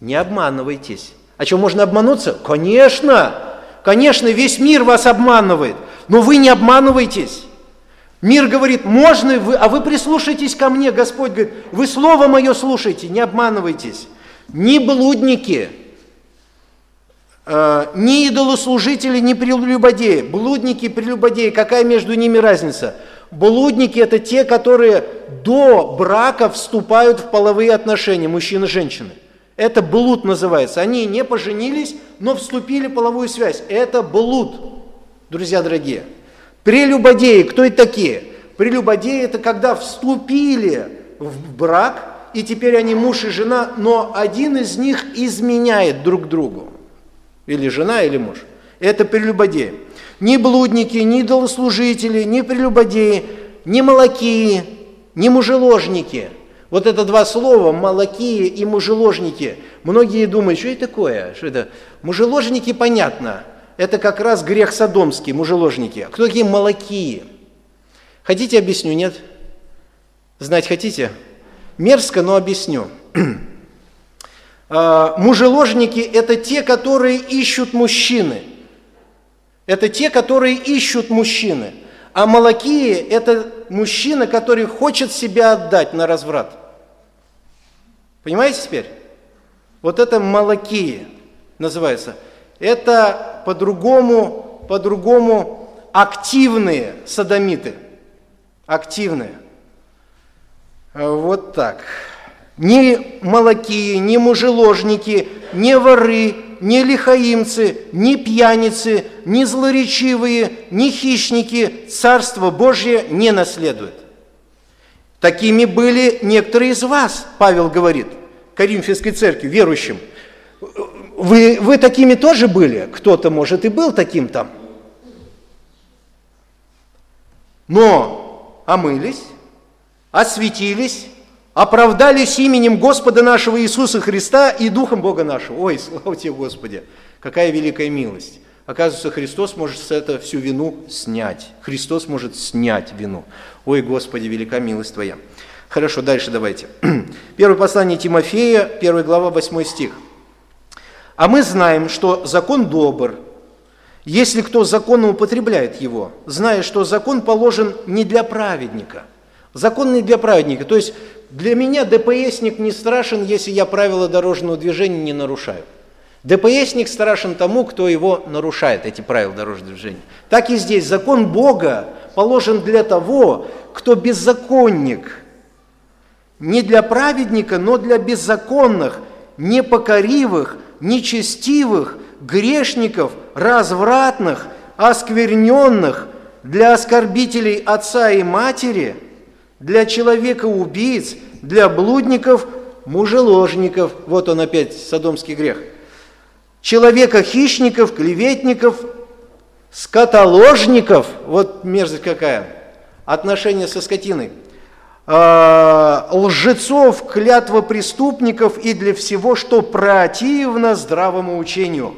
A: не обманывайтесь. А что, можно обмануться? Конечно, конечно, весь мир вас обманывает, но вы не обманывайтесь. Мир говорит, можно, вы, а вы прислушайтесь ко мне, Господь говорит, вы Слово Мое слушайте, не обманывайтесь. Ни блудники, ни идолослужители, ни прелюбодеи. Блудники, прелюбодеи, какая между ними разница? Блудники – это те, которые до брака вступают в половые отношения, мужчины и женщины. Это блуд называется. Они не поженились, но вступили в половую связь. Это блуд, друзья дорогие. Прелюбодеи, кто это такие? Прелюбодеи – это когда вступили в брак, и теперь они муж и жена, но один из них изменяет друг другу. Или жена, или муж. Это прелюбодеи ни блудники, ни идолослужители, ни прелюбодеи, ни молокии, ни мужеложники. Вот это два слова, молокии и мужеложники. Многие думают, что это такое? Что это? Мужеложники, понятно, это как раз грех содомский, мужеложники. А кто такие молокии? Хотите, объясню, нет? Знать хотите? Мерзко, но объясню. А, мужеложники – это те, которые ищут мужчины – это те, которые ищут мужчины. А Малакии – это мужчина, который хочет себя отдать на разврат. Понимаете теперь? Вот это Малакии называется. Это по-другому, по-другому активные садомиты. Активные. Вот так. Ни Малакии, ни мужеложники, ни воры, ни лихаимцы, ни пьяницы, ни злоречивые, ни хищники Царство Божье не наследуют. Такими были некоторые из вас, Павел говорит, Коринфянской церкви, верующим. Вы, вы такими тоже были? Кто-то, может, и был таким там. Но омылись, осветились, оправдались именем Господа нашего Иисуса Христа и Духом Бога нашего. Ой, слава тебе, Господи, какая великая милость. Оказывается, Христос может с это всю вину снять. Христос может снять вину. Ой, Господи, велика милость Твоя. Хорошо, дальше давайте. Первое послание Тимофея, 1 глава, 8 стих. «А мы знаем, что закон добр, если кто законно употребляет его, зная, что закон положен не для праведника, закон не для праведника, то есть для меня ДПСник не страшен, если я правила дорожного движения не нарушаю. ДПСник страшен тому, кто его нарушает, эти правила дорожного движения. Так и здесь закон Бога положен для того, кто беззаконник. Не для праведника, но для беззаконных, непокоривых, нечестивых, грешников, развратных, оскверненных, для оскорбителей отца и матери – для человека-убийц, для блудников, мужеложников, вот он опять, садомский грех, человека-хищников, клеветников, скотоложников, вот мерзость какая, отношение со скотиной, а, лжецов, клятва преступников и для всего, что противно здравому учению,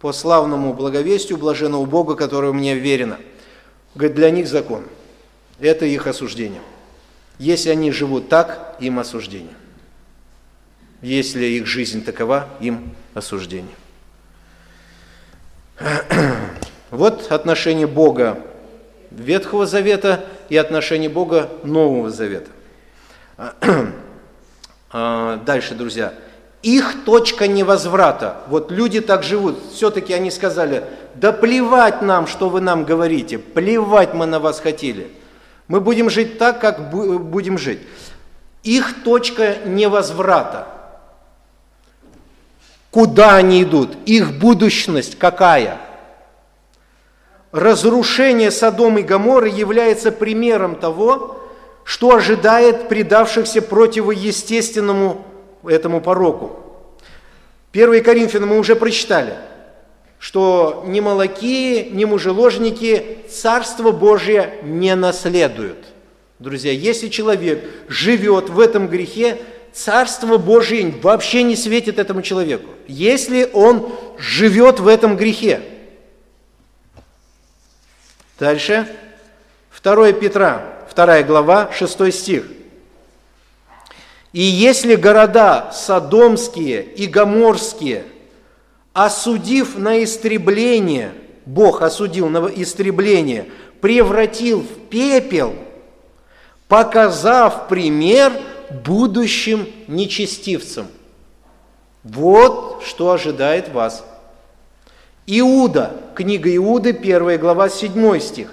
A: по славному благовестию блаженного Бога, которое мне верено. Говорит, для них закон. Это их осуждение. Если они живут так, им осуждение. Если их жизнь такова, им осуждение. Вот отношение Бога Ветхого Завета и отношение Бога Нового Завета. А, дальше, друзья. Их точка невозврата. Вот люди так живут. Все-таки они сказали, да плевать нам, что вы нам говорите. Плевать мы на вас хотели. Мы будем жить так, как будем жить. Их точка невозврата. Куда они идут? Их будущность какая? Разрушение Содома и Гоморры является примером того, что ожидает предавшихся противоестественному этому пороку. Первые Коринфянам мы уже прочитали – что ни молокии, ни мужеложники Царство Божие не наследуют. Друзья, если человек живет в этом грехе, Царство Божие вообще не светит этому человеку, если он живет в этом грехе. Дальше. 2 Петра, 2 глава, 6 стих. И если города Содомские и Гоморские, осудив на истребление, Бог осудил на истребление, превратил в пепел, показав пример будущим нечестивцам. Вот что ожидает вас. Иуда, книга Иуды, 1 глава, 7 стих.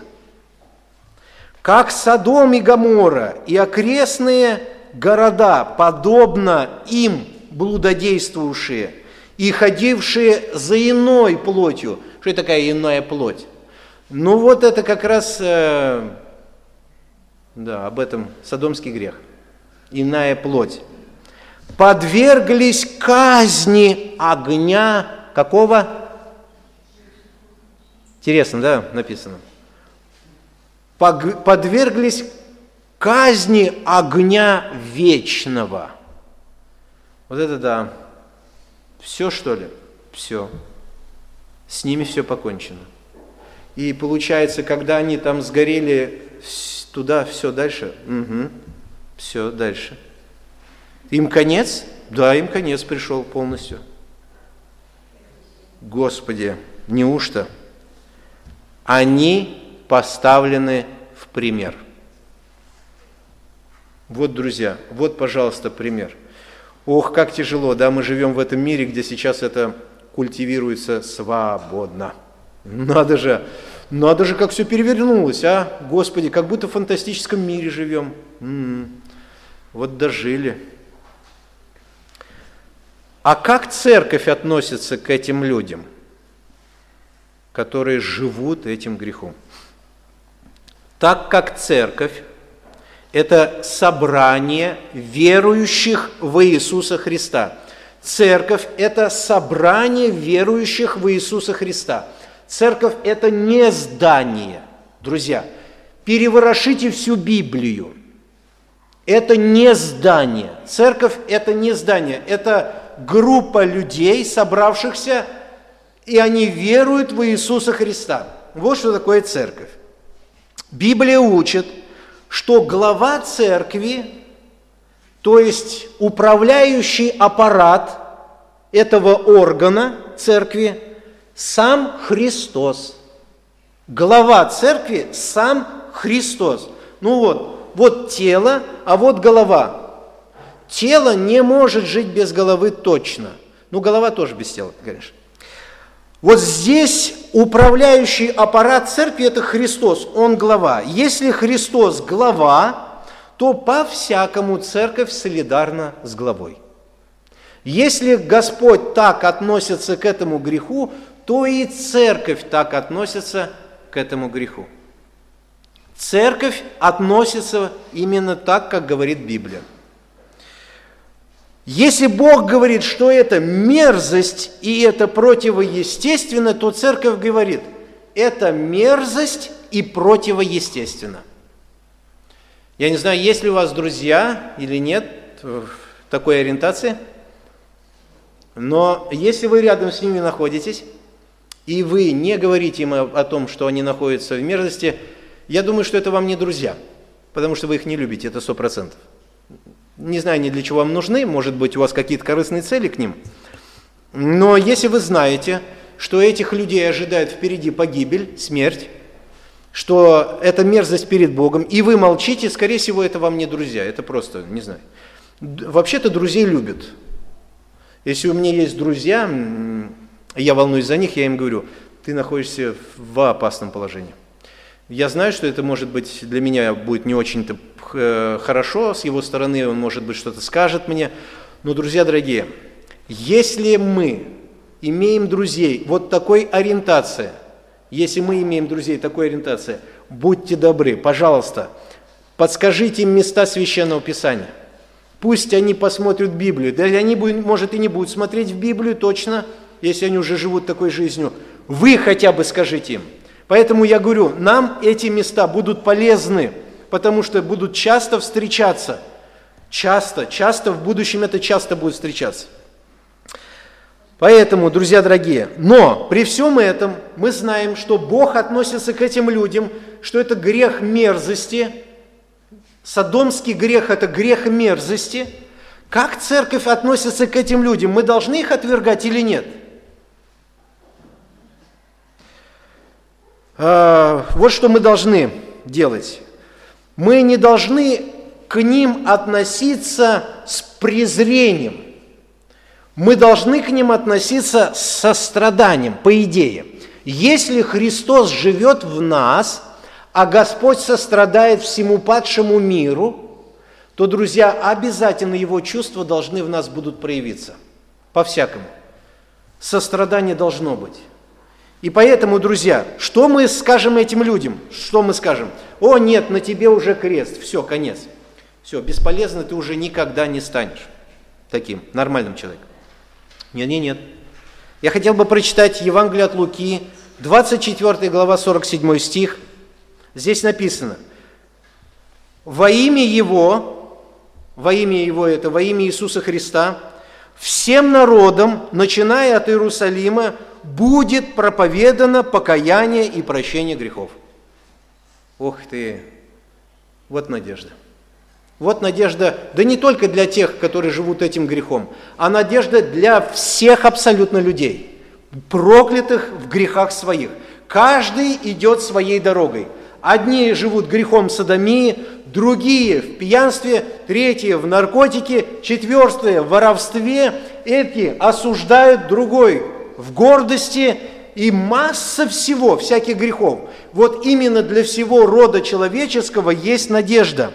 A: Как Содом и Гомора и окрестные города, подобно им блудодействующие и ходившие за иной плотью. Что это такая иная плоть? Ну вот это как раз, э, да, об этом содомский грех. Иная плоть. Подверглись казни огня какого? Интересно, да, написано. Подверглись казни огня вечного. Вот это да. Все, что ли? Все. С ними все покончено. И получается, когда они там сгорели туда, все дальше, угу, все дальше. Им конец? Да, им конец пришел полностью. Господи, неужто? Они поставлены в пример – вот, друзья, вот, пожалуйста, пример. Ох, как тяжело, да, мы живем в этом мире, где сейчас это культивируется свободно. Надо же, надо же, как все перевернулось, а? Господи, как будто в фантастическом мире живем. М-м, вот дожили. А как церковь относится к этим людям, которые живут этим грехом? Так как церковь это собрание верующих в Иисуса Христа. Церковь – это собрание верующих в Иисуса Христа. Церковь – это не здание. Друзья, переворошите всю Библию. Это не здание. Церковь – это не здание. Это группа людей, собравшихся, и они веруют в Иисуса Христа. Вот что такое церковь. Библия учит – что глава церкви, то есть управляющий аппарат этого органа церкви, сам Христос. Глава церкви – сам Христос. Ну вот, вот тело, а вот голова. Тело не может жить без головы точно. Ну, голова тоже без тела, конечно. Вот здесь управляющий аппарат церкви – это Христос, Он глава. Если Христос глава, то по-всякому церковь солидарна с главой. Если Господь так относится к этому греху, то и церковь так относится к этому греху. Церковь относится именно так, как говорит Библия. Если Бог говорит, что это мерзость и это противоестественно, то церковь говорит, это мерзость и противоестественно. Я не знаю, есть ли у вас друзья или нет в такой ориентации, но если вы рядом с ними находитесь, и вы не говорите им о том, что они находятся в мерзости, я думаю, что это вам не друзья, потому что вы их не любите, это сто процентов. Не знаю, ни для чего вам нужны, может быть, у вас какие-то корыстные цели к ним. Но если вы знаете, что этих людей ожидает впереди погибель, смерть, что это мерзость перед Богом, и вы молчите, скорее всего, это вам не друзья, это просто, не знаю. Вообще-то друзей любят. Если у меня есть друзья, я волнуюсь за них, я им говорю, ты находишься в опасном положении. Я знаю, что это может быть для меня будет не очень-то э, хорошо с его стороны, он может быть что-то скажет мне. Но, друзья дорогие, если мы имеем друзей вот такой ориентации, если мы имеем друзей такой ориентации, будьте добры, пожалуйста, подскажите им места Священного Писания. Пусть они посмотрят Библию. Да они, может, и не будут смотреть в Библию точно, если они уже живут такой жизнью. Вы хотя бы скажите им – Поэтому я говорю, нам эти места будут полезны, потому что будут часто встречаться. Часто, часто, в будущем это часто будет встречаться. Поэтому, друзья дорогие, но при всем этом мы знаем, что Бог относится к этим людям, что это грех мерзости, садомский грех – это грех мерзости, Как церковь относится к этим людям? Мы должны их отвергать или нет? Вот что мы должны делать. Мы не должны к ним относиться с презрением. Мы должны к ним относиться с состраданием, по идее. Если Христос живет в нас, а Господь сострадает всему падшему миру, то, друзья, обязательно Его чувства должны в нас будут проявиться. По-всякому. Сострадание должно быть. И поэтому, друзья, что мы скажем этим людям? Что мы скажем? О, нет, на тебе уже крест, все, конец. Все, бесполезно ты уже никогда не станешь таким нормальным человеком. Нет, нет, нет. Я хотел бы прочитать Евангелие от Луки, 24 глава, 47 стих. Здесь написано, во имя Его, во имя Его это, во имя Иисуса Христа, всем народам, начиная от Иерусалима, будет проповедано покаяние и прощение грехов. Ох ты, вот надежда. Вот надежда, да не только для тех, которые живут этим грехом, а надежда для всех абсолютно людей, проклятых в грехах своих. Каждый идет своей дорогой. Одни живут грехом садомии, другие в пьянстве, третьи в наркотике, четвертые в воровстве, эти осуждают другой в гордости и масса всего, всяких грехов. Вот именно для всего рода человеческого есть надежда.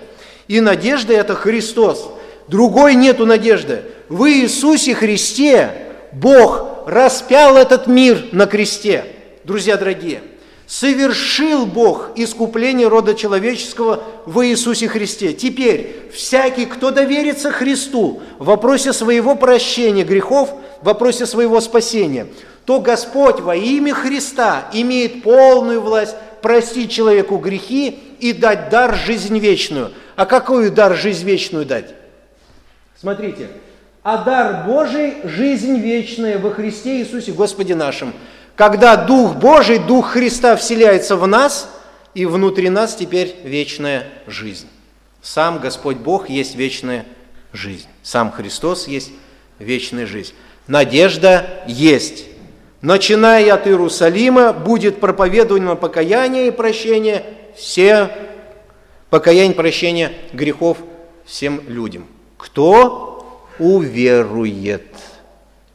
A: И надежда – это Христос. Другой нету надежды. В Иисусе Христе Бог распял этот мир на кресте. Друзья дорогие – совершил Бог искупление рода человеческого в Иисусе Христе. Теперь всякий, кто доверится Христу в вопросе своего прощения грехов, в вопросе своего спасения, то Господь во имя Христа имеет полную власть простить человеку грехи и дать дар жизнь вечную. А какую дар жизнь вечную дать? Смотрите, а дар Божий – жизнь вечная во Христе Иисусе Господе нашим – когда Дух Божий, Дух Христа вселяется в нас, и внутри нас теперь вечная жизнь. Сам Господь Бог есть вечная жизнь. Сам Христос есть вечная жизнь. Надежда есть. Начиная от Иерусалима будет проповедовано покаяние и прощение все покаяние и прощение грехов всем людям. Кто уверует?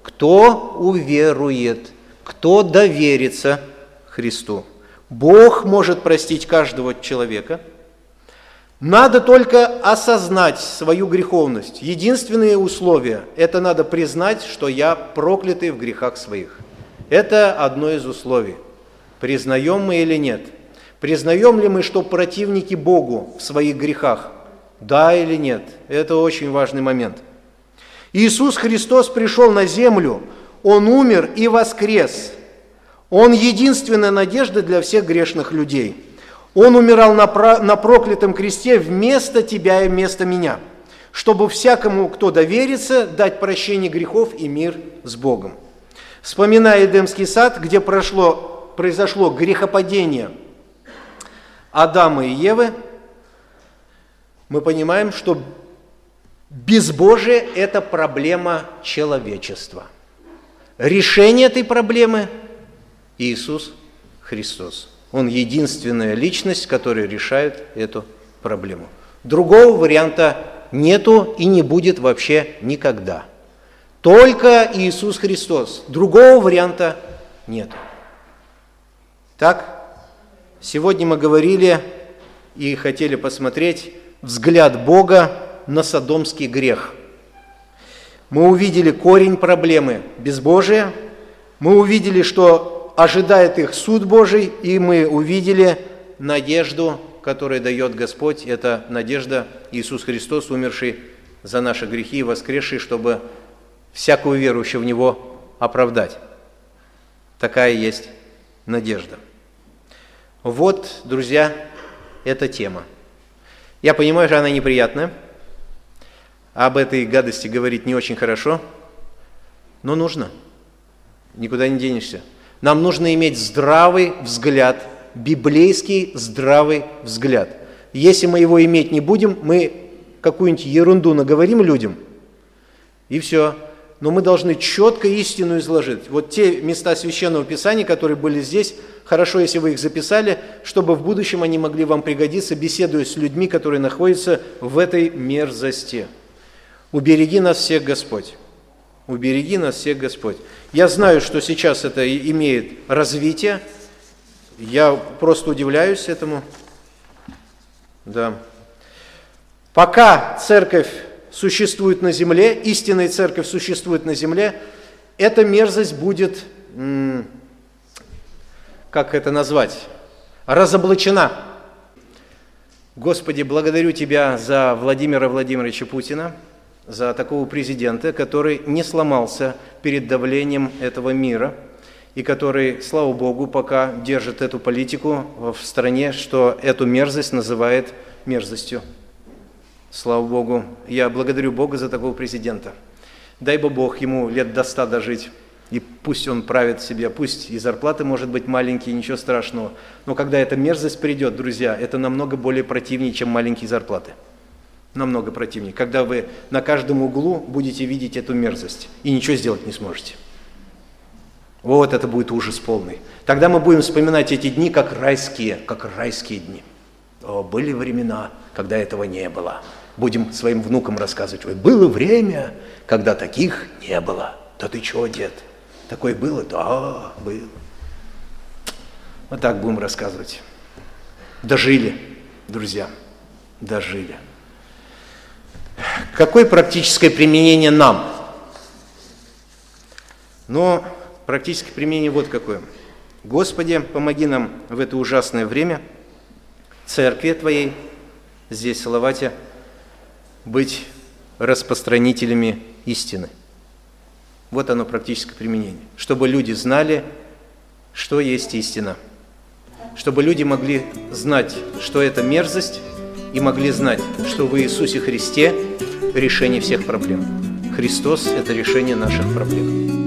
A: Кто уверует? кто доверится Христу. Бог может простить каждого человека. Надо только осознать свою греховность. Единственное условие – это надо признать, что я проклятый в грехах своих. Это одно из условий. Признаем мы или нет? Признаем ли мы, что противники Богу в своих грехах? Да или нет? Это очень важный момент. Иисус Христос пришел на землю – он умер и воскрес. Он единственная надежда для всех грешных людей. Он умирал на, на проклятом кресте вместо тебя и вместо меня, чтобы всякому, кто доверится, дать прощение грехов и мир с Богом. Вспоминая Эдемский сад, где прошло, произошло грехопадение Адама и Евы, мы понимаем, что безбожие – это проблема человечества – Решение этой проблемы – Иисус Христос. Он единственная личность, которая решает эту проблему. Другого варианта нету и не будет вообще никогда. Только Иисус Христос. Другого варианта нет. Так, сегодня мы говорили и хотели посмотреть взгляд Бога на содомский грех – мы увидели корень проблемы безбожия, мы увидели, что ожидает их суд Божий, и мы увидели надежду, которую дает Господь. Это надежда Иисус Христос, умерший за наши грехи и воскресший, чтобы всякую верующую в Него оправдать. Такая есть надежда. Вот, друзья, эта тема. Я понимаю, что она неприятная – об этой гадости говорить не очень хорошо, но нужно. Никуда не денешься. Нам нужно иметь здравый взгляд, библейский здравый взгляд. Если мы его иметь не будем, мы какую-нибудь ерунду наговорим людям, И все. Но мы должны четко истину изложить. Вот те места Священного Писания, которые были здесь, хорошо, если вы их записали, чтобы в будущем они могли вам пригодиться, беседуя с людьми, которые находятся в этой мерзости. Убереги нас всех, Господь. Убереги нас всех, Господь. Я знаю, что сейчас это имеет развитие. Я просто удивляюсь этому. Да. Пока церковь существует на земле, истинная церковь существует на земле, эта мерзость будет, как это назвать, разоблачена. Господи, благодарю Тебя за Владимира Владимировича Путина, за такого президента, который не сломался перед давлением этого мира и который, слава Богу, пока держит эту политику в стране, что эту мерзость называет мерзостью. Слава Богу. Я благодарю Бога за такого президента. Дай бы Бог ему лет до ста дожить. И пусть он правит себе, пусть и зарплаты может быть маленькие, ничего страшного. Но когда эта мерзость придет, друзья, это намного более противнее, чем маленькие зарплаты. Намного противнее. Когда вы на каждом углу будете видеть эту мерзость и ничего сделать не сможете. Вот это будет ужас полный. Тогда мы будем вспоминать эти дни как райские, как райские дни. О, были времена, когда этого не было будем своим внукам рассказывать, ой, было время, когда таких не было. Да ты чего, дед? Такое было? Да, было. Вот так будем рассказывать. Дожили, друзья, дожили. Какое практическое применение нам? Но практическое применение вот какое. Господи, помоги нам в это ужасное время, церкви Твоей, здесь в Салавате, быть распространителями истины. Вот оно практическое применение. Чтобы люди знали, что есть истина. Чтобы люди могли знать, что это мерзость, и могли знать, что в Иисусе Христе решение всех проблем. Христос – это решение наших проблем.